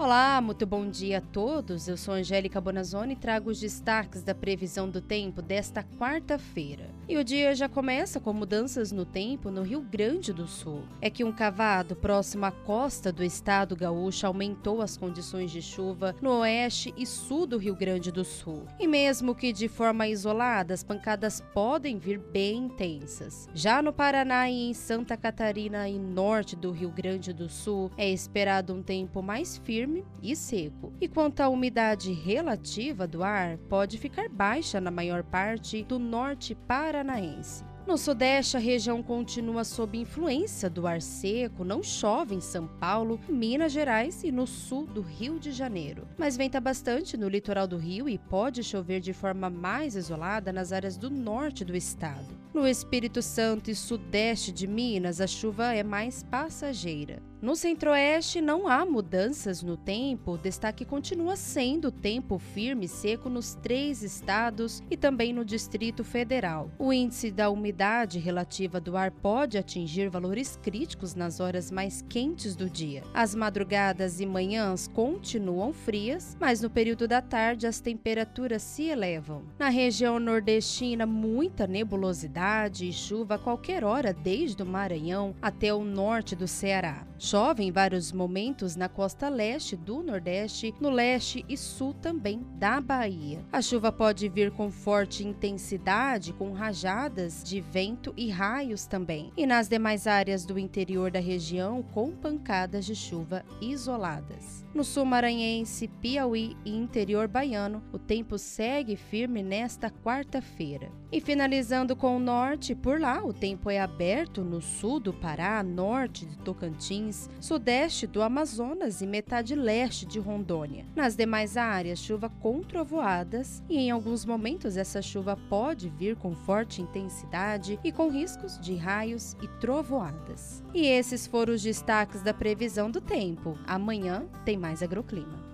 Olá, muito bom dia a todos. Eu sou Angélica Bonazzoni e trago os destaques da previsão do tempo desta quarta-feira. E o dia já começa com mudanças no tempo no Rio Grande do Sul. É que um cavado próximo à costa do estado gaúcho aumentou as condições de chuva no oeste e sul do Rio Grande do Sul. E mesmo que de forma isolada, as pancadas podem vir bem intensas. Já no Paraná e em Santa Catarina e norte do Rio Grande do Sul, é esperado um tempo mais firme firme e seco. E quanto à umidade relativa do ar, pode ficar baixa na maior parte do norte paranaense. No Sudeste, a região continua sob influência do ar seco, não chove em São Paulo, Minas Gerais e no sul do Rio de Janeiro. Mas venta bastante no litoral do Rio e pode chover de forma mais isolada nas áreas do norte do estado. No Espírito Santo e sudeste de Minas, a chuva é mais passageira. No centro-oeste não há mudanças no tempo, o destaque continua sendo tempo firme e seco nos três estados e também no Distrito Federal. O índice da umidade relativa do ar pode atingir valores críticos nas horas mais quentes do dia. As madrugadas e manhãs continuam frias, mas no período da tarde as temperaturas se elevam. Na região nordestina, muita nebulosidade e chuva a qualquer hora, desde o Maranhão até o norte do Ceará. Chove em vários momentos na costa leste do Nordeste, no leste e sul também da Bahia. A chuva pode vir com forte intensidade, com rajadas de vento e raios também. E nas demais áreas do interior da região, com pancadas de chuva isoladas. No sul maranhense, Piauí e interior baiano, o tempo segue firme nesta quarta-feira. E finalizando com o norte, por lá o tempo é aberto no sul do Pará, norte de Tocantins, sudeste do Amazonas e metade leste de Rondônia. Nas demais áreas, chuva com trovoadas e em alguns momentos essa chuva pode vir com forte intensidade e com riscos de raios e trovoadas. E esses foram os destaques da previsão do tempo. Amanhã tem mais agroclima.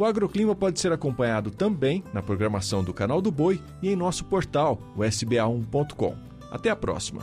O Agroclima pode ser acompanhado também na programação do Canal do Boi e em nosso portal, o sba1.com. Até a próxima!